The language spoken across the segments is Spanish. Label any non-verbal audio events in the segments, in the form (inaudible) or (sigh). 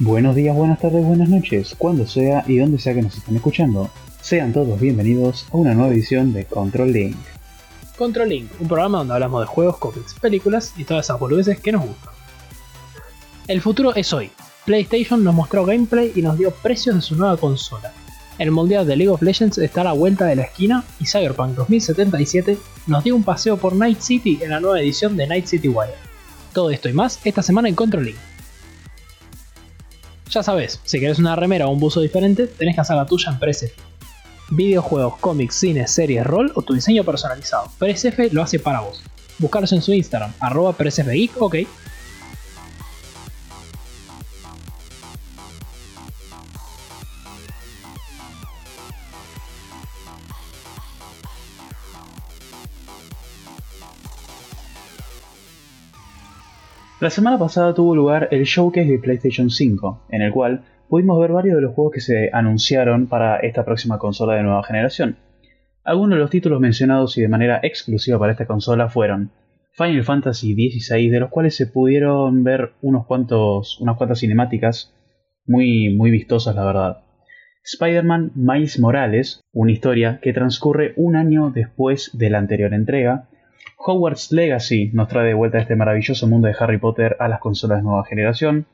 Buenos días, buenas tardes, buenas noches, cuando sea y donde sea que nos estén escuchando. Sean todos bienvenidos a una nueva edición de Control Link. Control Link, un programa donde hablamos de juegos, cómics, películas y todas esas boludeces que nos gustan. El futuro es hoy. PlayStation nos mostró gameplay y nos dio precios de su nueva consola. El mundial de League of Legends está a la vuelta de la esquina y Cyberpunk 2077 nos dio un paseo por Night City en la nueva edición de Night City Wire. Todo esto y más esta semana en Control Link. Ya sabes, si querés una remera o un buzo diferente, tenés que hacer la tuya en PresF. Videojuegos, cómics, cines, series, rol o tu diseño personalizado. PresF lo hace para vos. Buscarlos en su Instagram, arroba PresFGeek, ok. La semana pasada tuvo lugar el showcase de PlayStation 5, en el cual pudimos ver varios de los juegos que se anunciaron para esta próxima consola de nueva generación. Algunos de los títulos mencionados y de manera exclusiva para esta consola fueron Final Fantasy XVI, de los cuales se pudieron ver unos cuantos, unas cuantas cinemáticas muy, muy vistosas, la verdad. Spider-Man Miles Morales, una historia que transcurre un año después de la anterior entrega, Hogwarts Legacy nos trae de vuelta este maravilloso mundo de Harry Potter a las consolas de nueva generación.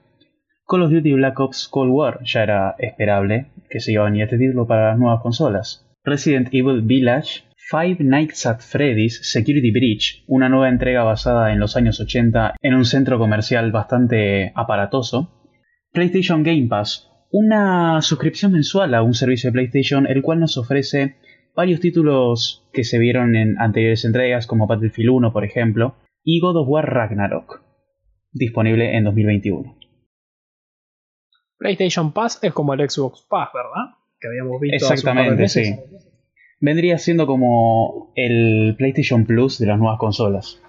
Call of Duty Black Ops Cold War ya era esperable que se iba a este título para las nuevas consolas. Resident Evil Village, Five Nights at Freddy's Security Breach, una nueva entrega basada en los años 80 en un centro comercial bastante aparatoso. PlayStation Game Pass, una suscripción mensual a un servicio de PlayStation el cual nos ofrece varios títulos que se vieron en anteriores entregas, como Battlefield 1, por ejemplo, y God of War Ragnarok, disponible en 2021. PlayStation Pass es como el Xbox Pass, ¿verdad? Que habíamos visto. Exactamente, sí. Vendría siendo como el PlayStation Plus de las nuevas consolas.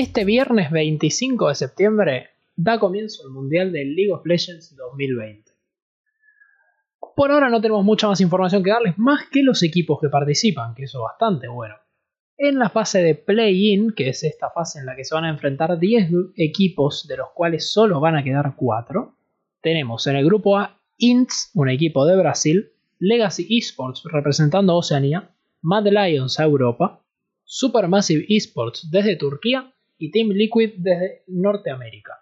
Este viernes 25 de septiembre da comienzo el Mundial de League of Legends 2020. Por ahora no tenemos mucha más información que darles, más que los equipos que participan, que eso es bastante bueno. En la fase de play-in, que es esta fase en la que se van a enfrentar 10 equipos, de los cuales solo van a quedar 4, tenemos en el grupo A INTS, un equipo de Brasil, Legacy Esports representando a Oceanía, Mad Lions a Europa, Supermassive Esports desde Turquía y Team Liquid desde Norteamérica.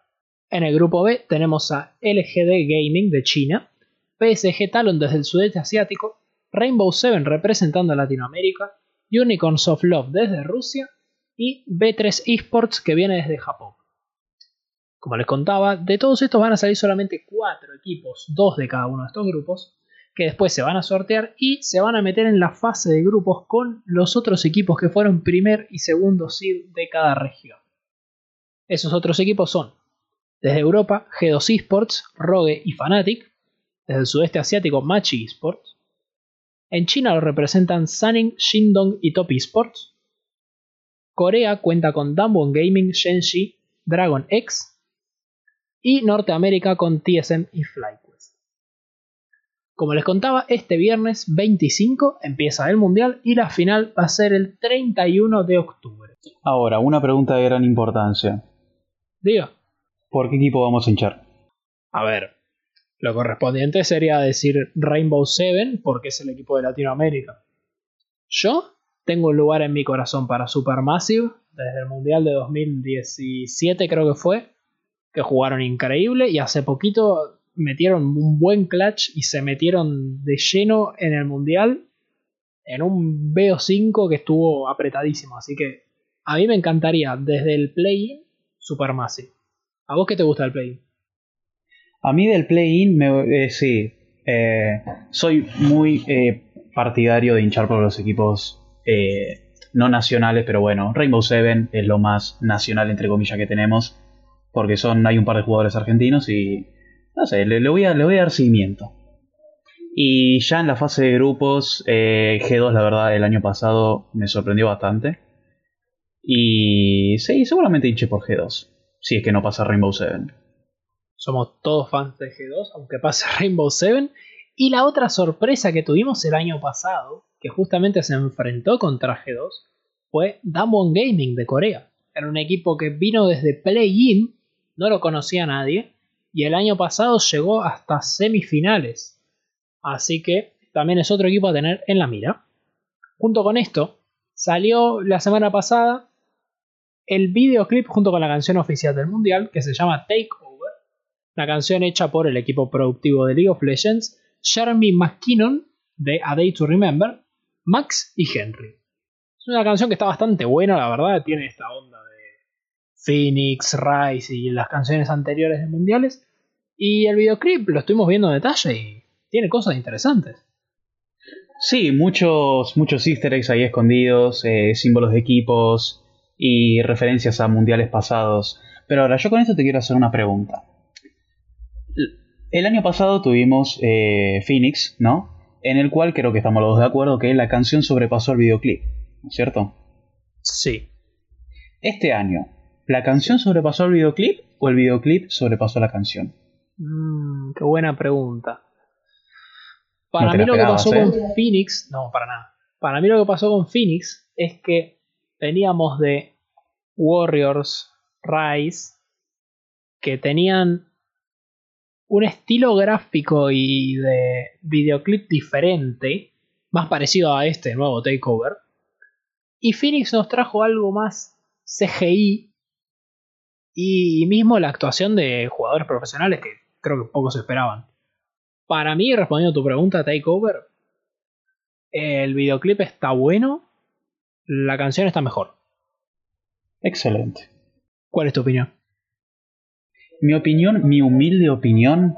En el grupo B tenemos a LGD Gaming de China, PSG Talon desde el sudeste asiático, Rainbow Seven representando a Latinoamérica, Unicorns of Love desde Rusia y B3 Esports que viene desde Japón. Como les contaba, de todos estos van a salir solamente 4 equipos, 2 de cada uno de estos grupos, que después se van a sortear y se van a meter en la fase de grupos con los otros equipos que fueron primer y segundo seed de cada región. Esos otros equipos son, desde Europa, G2 Esports, Rogue y Fnatic, desde el sudeste asiático, Machi Esports, en China lo representan Sunning, Shindong y Top Esports, Corea cuenta con Damwon Gaming, Shenji, Dragon X, y Norteamérica con TSM y FlyQuest. Como les contaba, este viernes 25 empieza el Mundial y la final va a ser el 31 de octubre. Ahora, una pregunta de gran importancia. Diga. ¿Por qué equipo vamos a hinchar? A ver, lo correspondiente sería decir Rainbow Seven porque es el equipo de Latinoamérica. Yo tengo un lugar en mi corazón para Supermassive desde el Mundial de 2017 creo que fue, que jugaron increíble y hace poquito metieron un buen clutch y se metieron de lleno en el Mundial en un BO5 que estuvo apretadísimo. Así que a mí me encantaría desde el play-in Supermassive. ¿A vos qué te gusta el play-in? A mí del play-in, eh, sí, eh, soy muy eh, partidario de hinchar por los equipos no nacionales, pero bueno, Rainbow Seven es lo más nacional entre comillas que tenemos, porque son hay un par de jugadores argentinos y no sé, le, voy, a, le voy a dar seguimiento. Y ya en la fase de grupos, G2 la verdad el año pasado me sorprendió bastante. Y sí, seguramente hinche por G2, si es que no pasa Rainbow Seven. Somos todos fans de G2, aunque pase (laughs) Rainbow Seven. Y la otra sorpresa que tuvimos el año pasado que justamente se enfrentó contra G2 fue Damwon Gaming de Corea. Era un equipo que vino desde Play-In, no lo conocía nadie, y el año pasado llegó hasta semifinales. Así que también es otro equipo a tener en la mira. Junto con esto, salió la semana pasada el videoclip junto con la canción oficial del mundial que se llama Takeover, una canción hecha por el equipo productivo de League of Legends, Jeremy McKinnon de A Day to Remember, Max y Henry. Es una canción que está bastante buena, la verdad, tiene esta onda de Phoenix, Rise y las canciones anteriores de mundiales. Y el videoclip lo estuvimos viendo en detalle y tiene cosas interesantes. Sí, muchos, muchos easter eggs ahí escondidos, eh, símbolos de equipos y referencias a mundiales pasados. Pero ahora yo con esto te quiero hacer una pregunta. El año pasado tuvimos eh, Phoenix, ¿no? En el cual creo que estamos los dos de acuerdo que la canción sobrepasó el videoclip, ¿no es cierto? Sí. Este año, ¿la canción sobrepasó el videoclip o el videoclip sobrepasó la canción? Mm, qué buena pregunta. Para mí lo que pasó con ¿eh? Phoenix, no, para nada. Para mí lo que pasó con Phoenix es que veníamos de Warriors, Rise, que tenían un estilo gráfico y de videoclip diferente, más parecido a este nuevo Takeover. Y Phoenix nos trajo algo más CGI y mismo la actuación de jugadores profesionales que creo que pocos esperaban. Para mí, respondiendo a tu pregunta, Takeover, el videoclip está bueno, la canción está mejor. Excelente. ¿Cuál es tu opinión? Mi opinión, mi humilde opinión,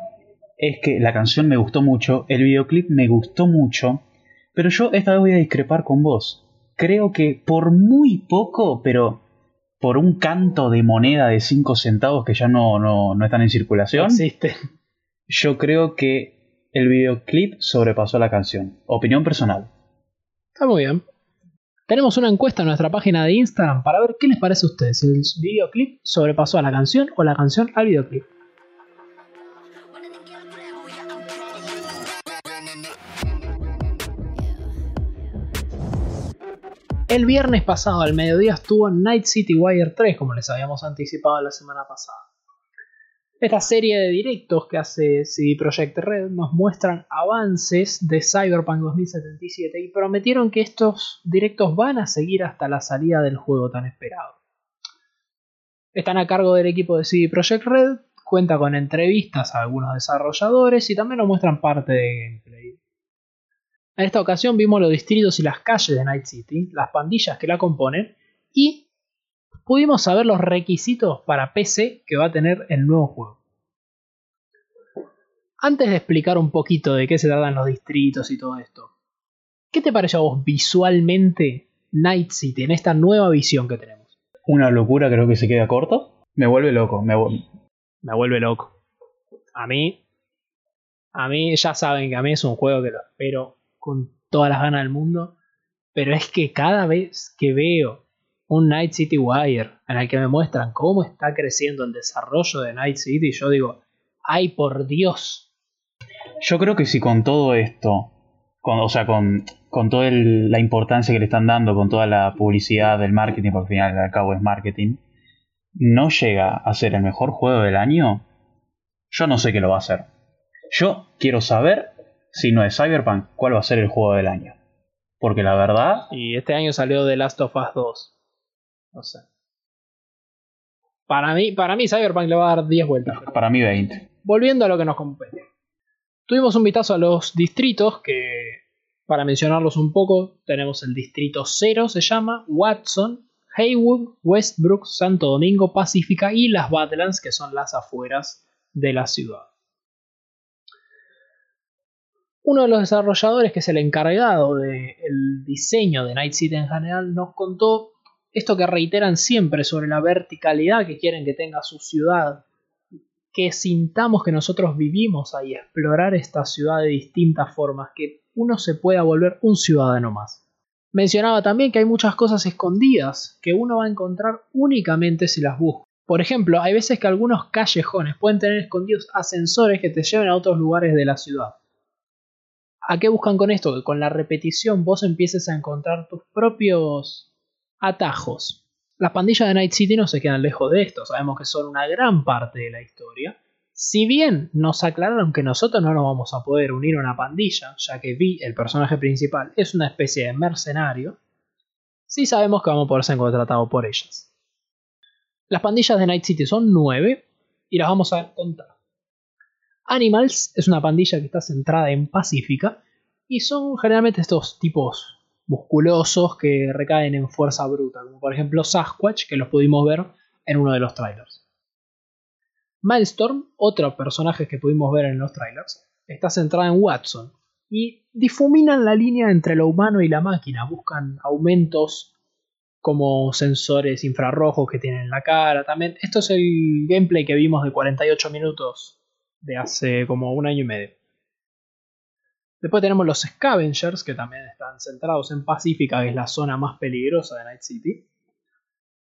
es que la canción me gustó mucho, el videoclip me gustó mucho, pero yo esta vez voy a discrepar con vos. Creo que por muy poco, pero por un canto de moneda de 5 centavos que ya no, no, no están en circulación, existe. yo creo que el videoclip sobrepasó la canción. Opinión personal. Está muy bien. Tenemos una encuesta en nuestra página de Instagram para ver qué les parece a ustedes, si el videoclip sobrepasó a la canción o la canción al videoclip. El viernes pasado al mediodía estuvo Night City Wire 3, como les habíamos anticipado la semana pasada. Esta serie de directos que hace CD Projekt Red nos muestran avances de Cyberpunk 2077 y prometieron que estos directos van a seguir hasta la salida del juego tan esperado. Están a cargo del equipo de CD Projekt Red, cuenta con entrevistas a algunos desarrolladores y también nos muestran parte de gameplay. En esta ocasión vimos los distritos y las calles de Night City, las pandillas que la componen y pudimos saber los requisitos para PC que va a tener el nuevo juego. Antes de explicar un poquito de qué se tratan los distritos y todo esto, ¿qué te parece a vos visualmente Night City en esta nueva visión que tenemos? Una locura, creo que se queda corto. Me vuelve loco, me, me vuelve loco. A mí, a mí ya saben que a mí es un juego que lo espero con todas las ganas del mundo, pero es que cada vez que veo un Night City Wire en el que me muestran cómo está creciendo el desarrollo de Night City, yo digo, ay por Dios. Yo creo que si con todo esto, con, o sea, con, con toda la importancia que le están dando, con toda la publicidad del marketing, porque al final al cabo es marketing, no llega a ser el mejor juego del año, yo no sé qué lo va a hacer. Yo quiero saber si no es Cyberpunk, cuál va a ser el juego del año. Porque la verdad... Y este año salió The Last of Us 2. No sé. Para mí, para mí Cyberpunk le va a dar 10 vueltas. Para mí 20. Volviendo a lo que nos compete. Tuvimos un vistazo a los distritos que, para mencionarlos un poco, tenemos el distrito 0, se llama, Watson, Haywood, Westbrook, Santo Domingo, Pacífica y las Badlands, que son las afueras de la ciudad. Uno de los desarrolladores, que es el encargado del diseño de Night City en general, nos contó esto que reiteran siempre sobre la verticalidad que quieren que tenga su ciudad, que sintamos que nosotros vivimos ahí, explorar esta ciudad de distintas formas, que uno se pueda volver un ciudadano más. Mencionaba también que hay muchas cosas escondidas que uno va a encontrar únicamente si las busca. Por ejemplo, hay veces que algunos callejones pueden tener escondidos ascensores que te lleven a otros lugares de la ciudad. ¿A qué buscan con esto? Que con la repetición vos empieces a encontrar tus propios atajos. Las pandillas de Night City no se quedan lejos de esto, sabemos que son una gran parte de la historia. Si bien nos aclararon que nosotros no nos vamos a poder unir a una pandilla, ya que Vi, el personaje principal, es una especie de mercenario, sí sabemos que vamos a poder ser contratados por ellas. Las pandillas de Night City son nueve y las vamos a contar. Animals es una pandilla que está centrada en Pacífica y son generalmente estos tipos musculosos que recaen en fuerza bruta, como por ejemplo Sasquatch, que los pudimos ver en uno de los trailers. Milestorm, otro personaje que pudimos ver en los trailers, está centrada en Watson y difuminan la línea entre lo humano y la máquina, buscan aumentos como sensores infrarrojos que tienen en la cara. También, esto es el gameplay que vimos de 48 minutos de hace como un año y medio. Después tenemos los Scavengers, que también están centrados en Pacífica, que es la zona más peligrosa de Night City.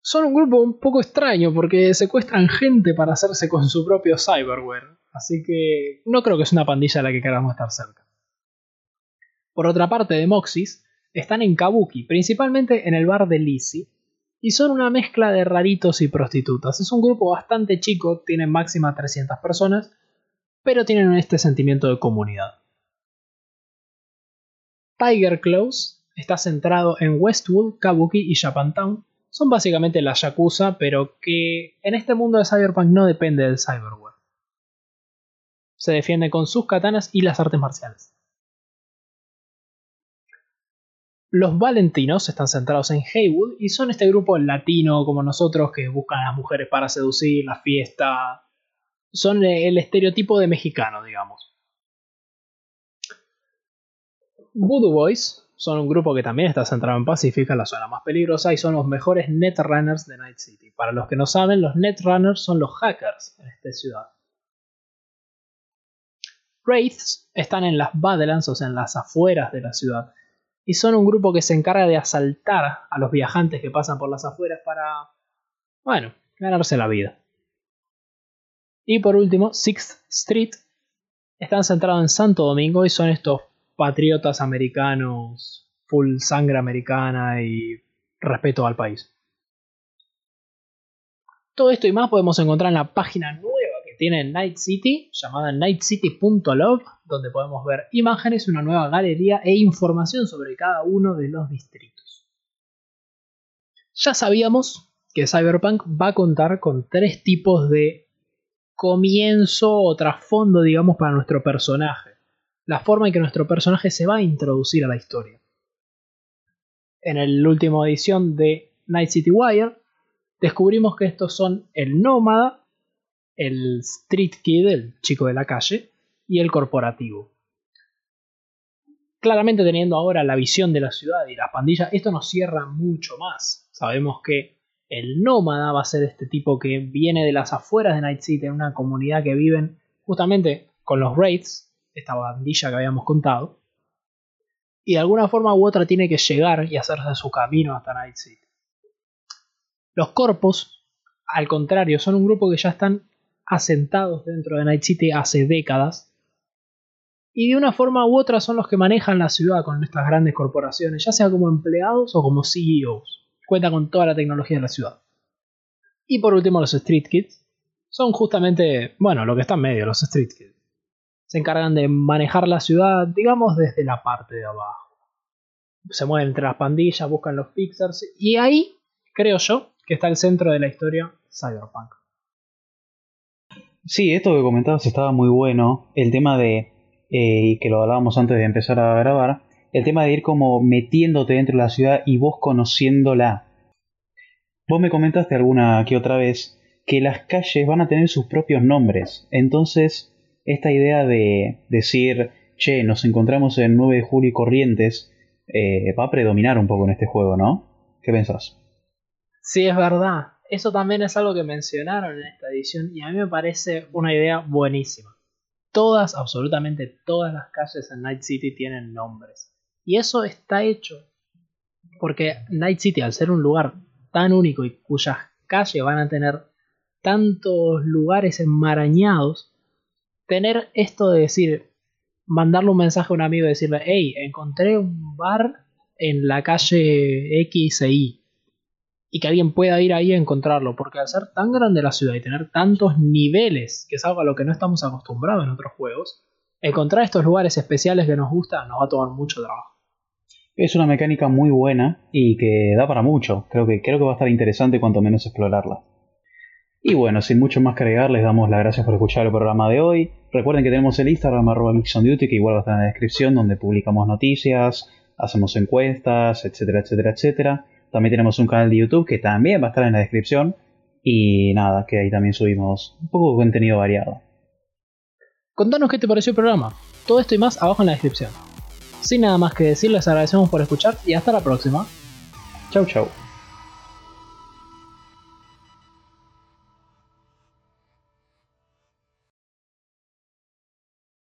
Son un grupo un poco extraño porque secuestran gente para hacerse con su propio cyberware. Así que no creo que es una pandilla a la que queramos estar cerca. Por otra parte, de Moxis están en Kabuki, principalmente en el bar de Lizzie, y son una mezcla de raritos y prostitutas. Es un grupo bastante chico, tienen máxima 300 personas, pero tienen este sentimiento de comunidad. Tiger Claws está centrado en Westwood, Kabuki y Japantown. Son básicamente la Yakuza, pero que en este mundo de Cyberpunk no depende del cyberware. Se defiende con sus katanas y las artes marciales. Los Valentinos están centrados en Haywood y son este grupo latino como nosotros que buscan a las mujeres para seducir, la fiesta, son el estereotipo de mexicano, digamos. Voodoo Boys son un grupo que también está centrado en Pacífica, la zona más peligrosa, y son los mejores netrunners de Night City. Para los que no saben, los netrunners son los hackers en esta ciudad. Wraiths están en las Badlands, o sea, en las afueras de la ciudad, y son un grupo que se encarga de asaltar a los viajantes que pasan por las afueras para, bueno, ganarse la vida. Y por último, Sixth Street están centrados en Santo Domingo y son estos patriotas americanos, full sangre americana y respeto al país. Todo esto y más podemos encontrar en la página nueva que tiene Night City, llamada nightcity.love, donde podemos ver imágenes, una nueva galería e información sobre cada uno de los distritos. Ya sabíamos que Cyberpunk va a contar con tres tipos de comienzo o trasfondo, digamos, para nuestro personaje. La forma en que nuestro personaje se va a introducir a la historia. En la última edición de Night City Wire, descubrimos que estos son el nómada, el street kid, el chico de la calle, y el corporativo. Claramente teniendo ahora la visión de la ciudad y las pandillas, esto nos cierra mucho más. Sabemos que el nómada va a ser este tipo que viene de las afueras de Night City, en una comunidad que viven justamente con los Wraiths, esta bandilla que habíamos contado. Y de alguna forma u otra tiene que llegar y hacerse su camino hasta Night City. Los corpos, al contrario, son un grupo que ya están asentados dentro de Night City hace décadas. Y de una forma u otra son los que manejan la ciudad con estas grandes corporaciones, ya sea como empleados o como CEOs cuenta con toda la tecnología de la ciudad. Y por último, los Street Kids son justamente, bueno, lo que está en medio, los Street Kids. Se encargan de manejar la ciudad, digamos, desde la parte de abajo. Se mueven entre las pandillas, buscan los Pixars, y ahí, creo yo, que está el centro de la historia Cyberpunk. Sí, esto que comentabas estaba muy bueno. El tema de, y eh, que lo hablábamos antes de empezar a grabar, el tema de ir como metiéndote dentro de la ciudad y vos conociéndola. Vos me comentaste alguna que otra vez que las calles van a tener sus propios nombres. Entonces, esta idea de decir, che, nos encontramos en 9 de julio y Corrientes, eh, va a predominar un poco en este juego, ¿no? ¿Qué pensás? Sí, es verdad. Eso también es algo que mencionaron en esta edición y a mí me parece una idea buenísima. Todas, absolutamente todas las calles en Night City tienen nombres. Y eso está hecho porque Night City, al ser un lugar tan único y cuyas calles van a tener tantos lugares enmarañados, tener esto de decir, mandarle un mensaje a un amigo y decirle, hey, encontré un bar en la calle X e Y. Y que alguien pueda ir ahí a encontrarlo, porque al ser tan grande la ciudad y tener tantos niveles, que es algo a lo que no estamos acostumbrados en otros juegos, encontrar estos lugares especiales que nos gustan nos va a tomar mucho trabajo. Es una mecánica muy buena y que da para mucho. Creo que, creo que va a estar interesante cuanto menos explorarla. Y bueno, sin mucho más que agregar, les damos las gracias por escuchar el programa de hoy. Recuerden que tenemos el Instagram arroba Duty, que igual va a estar en la descripción, donde publicamos noticias, hacemos encuestas, etcétera, etcétera, etcétera. También tenemos un canal de YouTube que también va a estar en la descripción. Y nada, que ahí también subimos un poco de contenido variado. Contanos qué te pareció el programa. Todo esto y más abajo en la descripción. Sin nada más que decir, les agradecemos por escuchar y hasta la próxima. Chau chau.